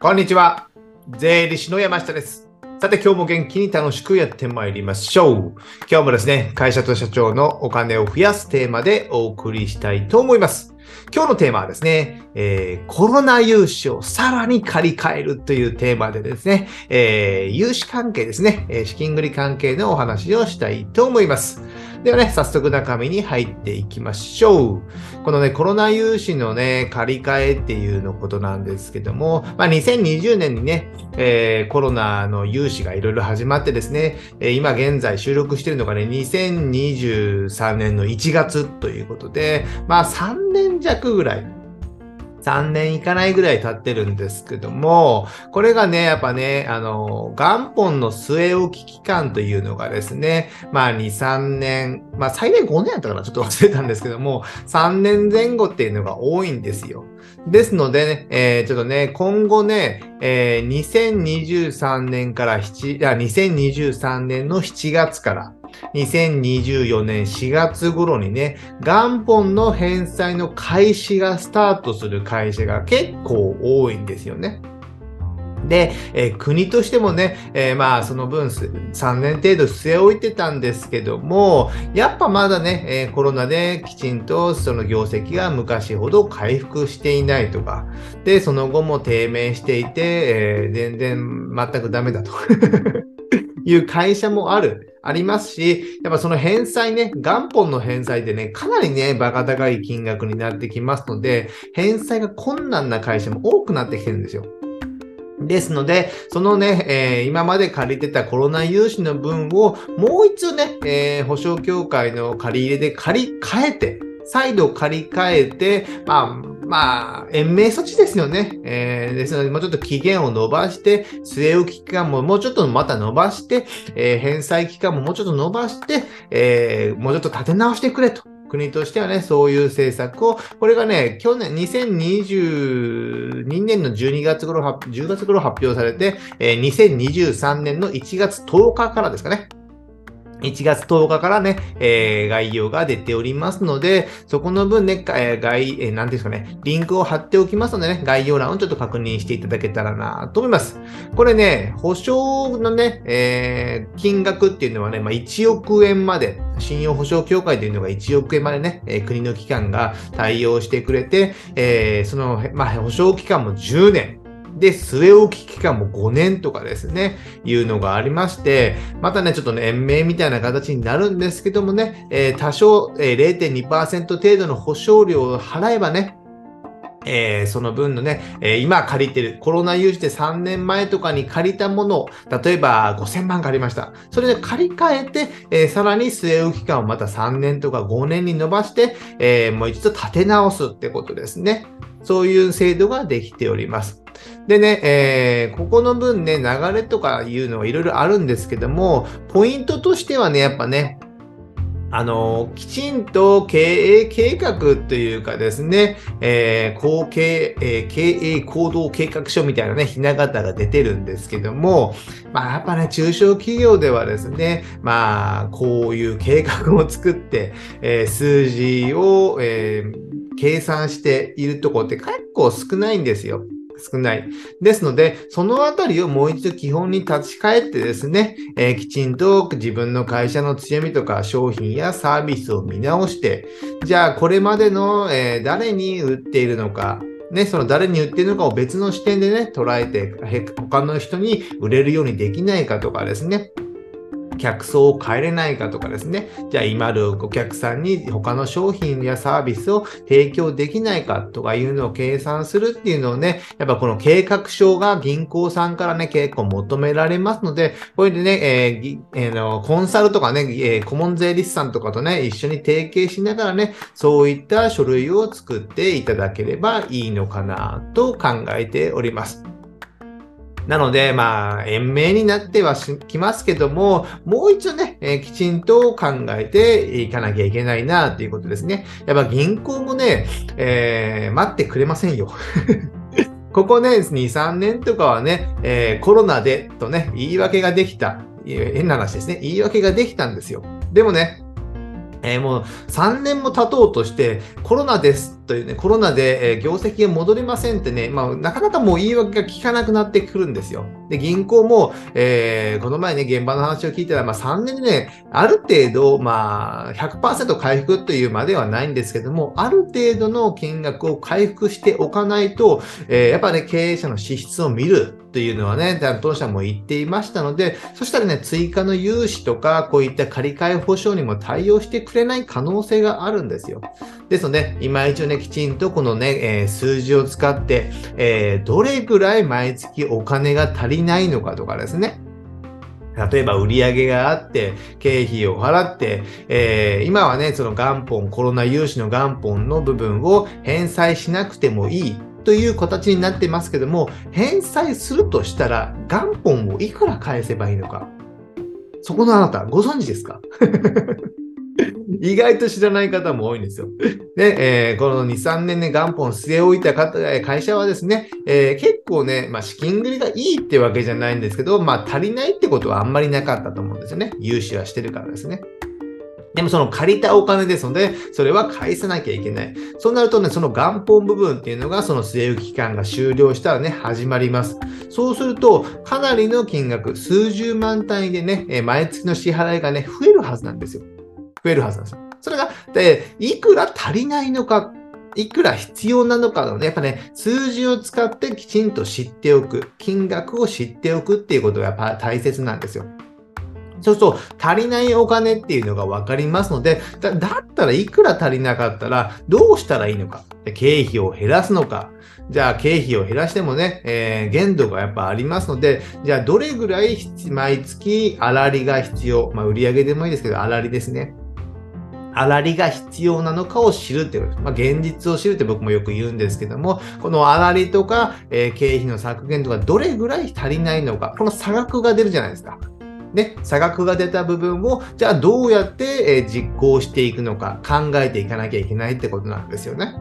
こんにちは。税理士の山下です。さて今日も元気に楽しくやってまいりましょう。今日もですね、会社と社長のお金を増やすテーマでお送りしたいと思います。今日のテーマはですね、えーコロナ融資をさらに借り換えるというテーマでですね、えー融資関係ですね、え資金繰り関係のお話をしたいと思います。ではね、早速中身に入っていきましょう。このね、コロナ融資のね、借り換えっていうのことなんですけども、まあ、2020年にね、えーコロナの融資がいろいろ始まってですね、え今現在収録してるのがね、2023年の1月ということで、まあ3年弱ぐらい3年いかないぐらい経ってるんですけども、これがね、やっぱね、あの、元本の据え置き期間というのがですね、まあ2、3年、まあ最大5年やったかな、ちょっと忘れたんですけども、3年前後っていうのが多いんですよ。ですのでね、えーちょっとね、今後ね、えー2023年から7、あ、2023年の7月から、2024年4月頃にね、元本の返済の開始がスタートする会社が結構多いんですよね。で、えー国としてもね、えーまあその分3年程度据え置いてたんですけども、やっぱまだね、えーコロナできちんとその業績が昔ほど回復していないとか、で、その後も低迷していて、え全然全くダメだと いう会社もある。ありますし、やっぱその返済ね、元本の返済でね、かなりね、バカ高い金額になってきますので、返済が困難な会社も多くなってきてるんですよ。ですので、そのね、えー今まで借りてたコロナ融資の分をもう一度ね、えー保証協会の借り入れで借り換えて、再度借り換えて、まあ、まあ、延命措置ですよね。えーですので、もうちょっと期限を伸ばして、据え置き期間ももうちょっとまた伸ばして、えー返済期間ももうちょっと伸ばして、えーもうちょっと立て直してくれと。国としてはね、そういう政策を、これがね、去年、2022年の12月頃発、10月頃発表されて、えー2023年の1月10日からですかね。1月10日からね、えー概要が出ておりますので、そこの分ね、えー概、えー、なんですかね、リンクを貼っておきますのでね、概要欄をちょっと確認していただけたらなと思います。これね、保証のね、えー金額っていうのはね、まあ、1億円まで、信用保証協会というのが1億円までね、えー国の機関が対応してくれて、えーその、まあ、保証期間も10年。で、据え置き期間も5年とかですね、いうのがありまして、またね、ちょっとね、延命みたいな形になるんですけどもね、えー多少、えー0.2%程度の保証料を払えばね、えーその分のね、えー今借りてる、コロナ融資で3年前とかに借りたものを、例えば5000万借りました。それで借り換えて、えーさらに据え置き期間をまた3年とか5年に伸ばして、えもう一度立て直すってことですね。そういう制度ができております。でね、えーここの分ね、流れとかいうのはいろいろあるんですけども、ポイントとしてはね、やっぱね、あの、きちんと経営計画というかですね、えー後継えー経営行動計画書みたいなね、ひな形が出てるんですけども、まあやっぱね、中小企業ではですね、まあこういう計画を作って、えー数字を、えー計算しているところって結構少ないんですよ。少ない。ですので、そのあたりをもう一度基本に立ち返ってですね、えーきちんと自分の会社の強みとか商品やサービスを見直して、じゃあこれまでの、えー誰に売っているのか、ね、その誰に売っているのかを別の視点でね、捉えて、他の人に売れるようにできないかとかですね、客層を変えれないかとかですね、じゃあ今あるお客さんに他の商品やサービスを提供できないかとかいうのを計算するっていうのをね、やっぱこの計画書が銀行さんからね、結構求められますので、これでね、えーえーのコンサルとかね、えー顧問税理士さんとかとね、一緒に提携しながらね、そういった書類を作っていただければいいのかなと考えております。なので、まあ、延命になってはきますけども、もう一度ね、えーきちんと考えていかなきゃいけないなということですね。やっぱ銀行もね、えー待ってくれませんよ。ここね、2、3年とかはね、えーコロナでとね、言い訳ができた。変な話ですね。言い訳ができたんですよ。でもね、えーもう3年も経とうとして、コロナですというね、コロナで、え業績が戻りませんってね、まあ、なかなかもう言い訳が効かなくなってくるんですよ。で、銀行も、えー、この前ね、現場の話を聞いたら、まあ、3年でね、ある程度、まあ、100%回復というまではないんですけども、ある程度の金額を回復しておかないと、えー、やっぱね、経営者の資質を見るというのはね、担当者も言っていましたので、そしたらね、追加の融資とか、こういった借り換え保証にも対応してくれない可能性があるんですよ。ですので、今一応ね、きちんとこのね、えー、数字を使って、えー、どれぐらい毎月お金が足りないのかとかですね。例えば売り上げがあって、経費を払って、えー、今はね、その元本、コロナ融資の元本の部分を返済しなくてもいいという形になってますけども、返済するとしたら元本をいくら返せばいいのか。そこのあなた、ご存知ですか？意外と知らない方も多いんですよ。で、えー、この2、3年ね、元本据え置いた方会社はですね、えー、結構ね、まあ、資金繰りがいいってわけじゃないんですけど、まあ、足りないってことはあんまりなかったと思うんですよね。融資はしてるからですね。でもその借りたお金ですので、それは返さなきゃいけない。そうなるとね、その元本部分っていうのが、その据え置き期間が終了したらね、始まります。そうすると、かなりの金額、数十万単位でね、毎月の支払いがね、増えるはずなんですよ。増えるはずなんですよ。それが、で、いくら足りないのか、いくら必要なのかのね、やっぱね、数字を使ってきちんと知っておく、金額を知っておくっていうことがやっぱ大切なんですよ。そうすると、足りないお金っていうのが分かりますのでだ、だったらいくら足りなかったらどうしたらいいのか。経費を減らすのか。じゃあ経費を減らしてもね、えー、限度がやっぱありますので、じゃあどれぐらい毎月粗利が必要。まあ売上でもいいですけど、粗利ですね。粗利が必要なのかを知るってことです。まあ、現実を知るって僕もよく言うんですけども、このあらりとか、えー、経費の削減とか、どれぐらい足りないのか、この差額が出るじゃないですか。ね、差額が出た部分を、じゃあどうやって、えー、実行していくのか考えていかなきゃいけないってことなんですよね。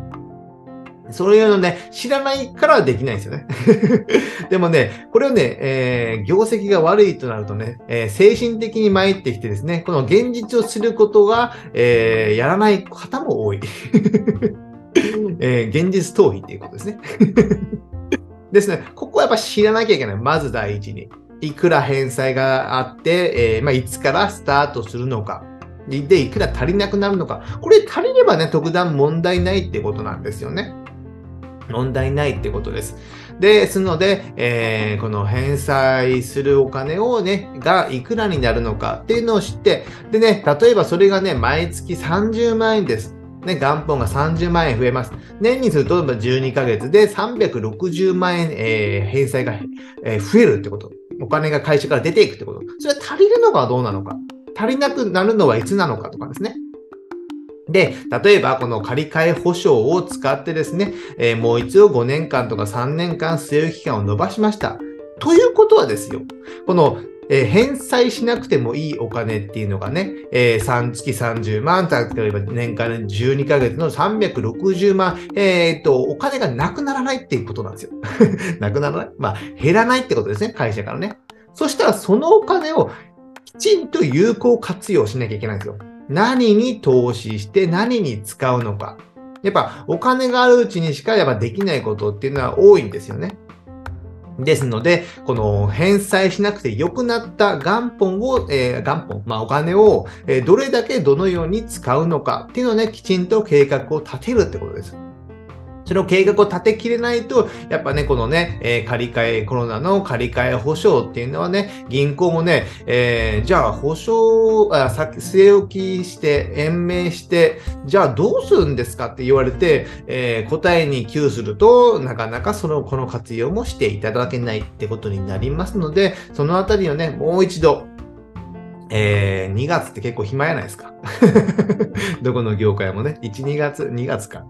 そういうのね、知らないからできないんですよね。でもね、これをね、えー、業績が悪いとなるとね、えー、精神的に参ってきてですね、この現実を知ることが、えー、やらない方も多い。え現実逃避っていうことですね。ですね、ここはやっぱ知らなきゃいけない。まず第一に。いくら返済があって、えまあ、いつからスタートするのか。で、いくら足りなくなるのか。これ足りればね、特段問題ないってことなんですよね。問題ないってことです。ですので、えー、この返済するお金をね、がいくらになるのかっていうのを知って、でね、例えばそれがね、毎月30万円です。ね、元本が30万円増えます。年にすると12ヶ月で360万円、えー、返済が、えー、増えるってこと。お金が会社から出ていくってこと。それは足りるのかどうなのか。足りなくなるのはいつなのかとかですね。で、例えばこの借り換え保証を使ってですね、えー、もう一度5年間とか3年間据え置き期間を伸ばしました。ということはですよ、このえー、返済しなくてもいいお金っていうのがね、えー、3月30万、例えば年間12ヶ月の360万、えー、っと、お金がなくならないっていうことなんですよ。なくならない？まあ、減らないってことですね、会社からね。そしたらそのお金をきちんと有効活用しなきゃいけないんですよ。何に投資して何に使うのか。やっぱお金があるうちにしかやっぱできないことっていうのは多いんですよね。ですので、この返済しなくて良くなった元本を、えー、元本、まあお金を、え、どれだけどのように使うのかっていうのをね、きちんと計画を立てるってことです。その計画を立てきれないと、やっぱね、このね、えー、借り換え、コロナの借り換え保証っていうのはね、銀行もね、えー、じゃあ保証、あ、さ据え置きして、延命して、じゃあどうするんですかって言われて、えー、答えに窮すると、なかなかその、この活用もしていただけないってことになりますので、そのあたりをね、もう一度、えー、2月って結構暇やないですか どこの業界もね、1、2月、2月か。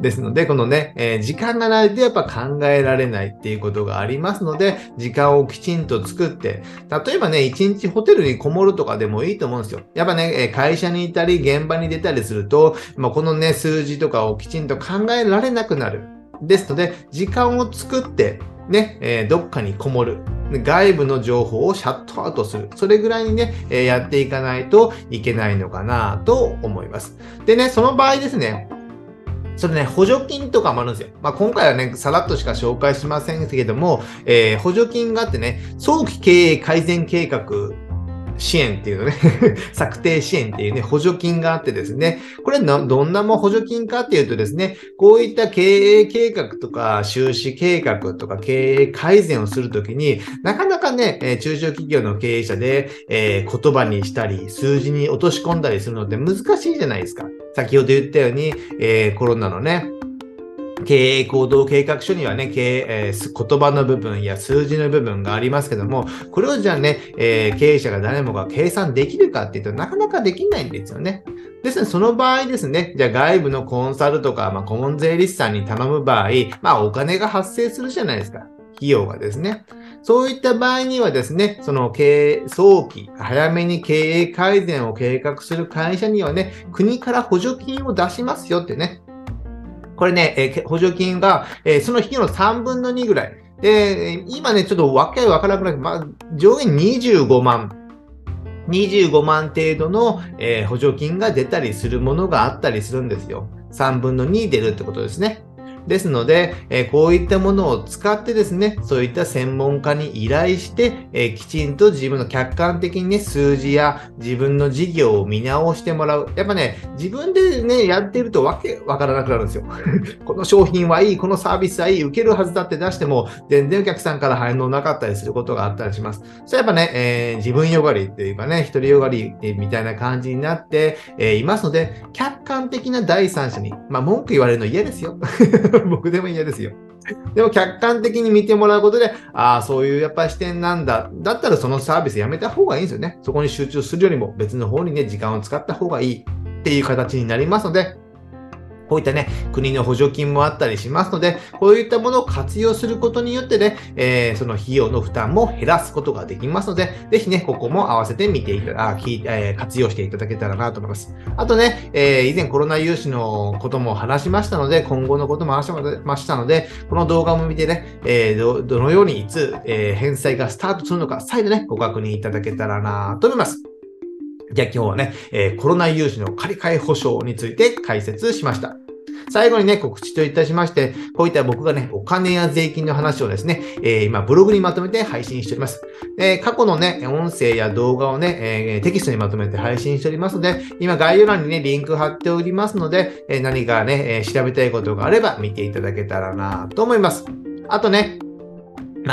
ですので、このね、えー、時間がないとやっぱ考えられないっていうことがありますので、時間をきちんと作って、例えばね、1日ホテルにこもるとかでもいいと思うんですよ。やっぱね、会社にいたり、現場に出たりすると、まあ、このね、数字とかをきちんと考えられなくなる。ですので、時間を作って、ね、えー、どっかにこもる。外部の情報をシャットアウトする。それぐらいにね、えー、やっていかないといけないのかなと思います。でね、その場合ですね、それね、補助金とかもあるんですよ。まあ、今回はね、さらっとしか紹介しませんけども、えー、補助金があってね、早期経営改善計画支援っていうのね 策定支援っていうね、補助金があってですね、これどんなも補助金かっていうとですね、こういった経営計画とか収支計画とか経営改善をするときに、なかなかね、中小企業の経営者で、えー、言葉にしたり、数字に落とし込んだりするのって難しいじゃないですか。先ほど言ったように、えー、コロナのね、経営行動計画書にはね、経営、えー、言葉の部分や数字の部分がありますけども、これをじゃあね、えー、経営者が誰もが計算できるかっていうとなかなかできないんですよね。ですので、その場合ですね、じゃあ外部のコンサルとか、まあ、顧問税理士さんに頼む場合、まあお金が発生するじゃないですか。費用がですね。そういった場合にはですね、その経営、早期、早めに経営改善を計画する会社にはね、国から補助金を出しますよってね、これね、え、補助金が、え、その費用の3分の2ぐらい。で、今ね、ちょっとわけわからなくなって、まあ、上限25万。25万程度の、え、補助金が出たりするものがあったりするんですよ。3分の2出るってことですね。ですので、えこういったものを使ってですね、そういった専門家に依頼して、えきちんと自分の客観的にね、数字や自分の事業を見直してもらう。やっぱね、自分でね、やってるとわけわからなくなるんですよ。この商品はいい、このサービスはいい、受けるはずだって出しても、全然お客さんから反応なかったりすることがあったりします。それやっぱね、えー、自分よがりっていうかね、独りよがりみたいな感じになって、えー、いますので、客観的な第三者に、まあ文句言われるの嫌ですよ。僕でも嫌ですよ。でも客観的に見てもらうことで、ああ、そういうやっぱり視点なんだ。だったらそのサービスやめた方がいいんですよね。そこに集中するよりも別の方にね、時間を使った方がいいっていう形になりますので、こういったね、国の補助金もあったりしますので、こういったものを活用することによってね、えー、その費用の負担も減らすことができますので、ぜひね、ここも合わせて見ていただ、きえー、活用していただけたらなと思います。あとね、えー、以前コロナ融資のことも話しましたので、今後のことも話しましたので、この動画も見てね、え、どのようにいつ、え、返済がスタートするのか、再度ね、ご確認いただけたらなと思います。じゃあ今日はね、えー、コロナ融資の借り換え保証について解説しました。最後にね、告知といたしまして、こういった僕がね、お金や税金の話をですね、えー、今、ブログにまとめて配信しております。え、過去のね、音声や動画をね、えー、テキストにまとめて配信しておりますので、今、概要欄にね、リンク貼っておりますので、え何かね、え調べたいことがあれば見ていただけたらなと思います。あとね、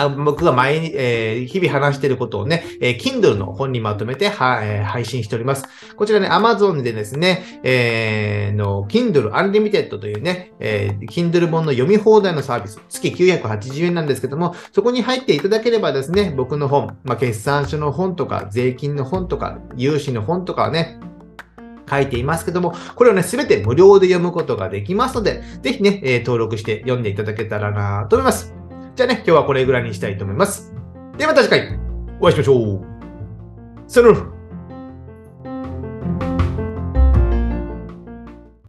僕が毎日、えー、日々話していることをね、えー、Kindle の本にまとめては、えー、配信しております。こちらね、Amazon でですね、えー、の、Kindle Unlimited というね、えー、Kindle 本の読み放題のサービス、月980円なんですけども、そこに入っていただければですね、僕の本、まあ、決算書の本とか、税金の本とか、融資の本とかはね、書いていますけども、これをね、すべて無料で読むことができますので、ぜひね、えー、登録して読んでいただけたらなと思います。じゃあね、今日はこれぐらいにしたいと思います。ではまた次回お会いしましょう。さよなら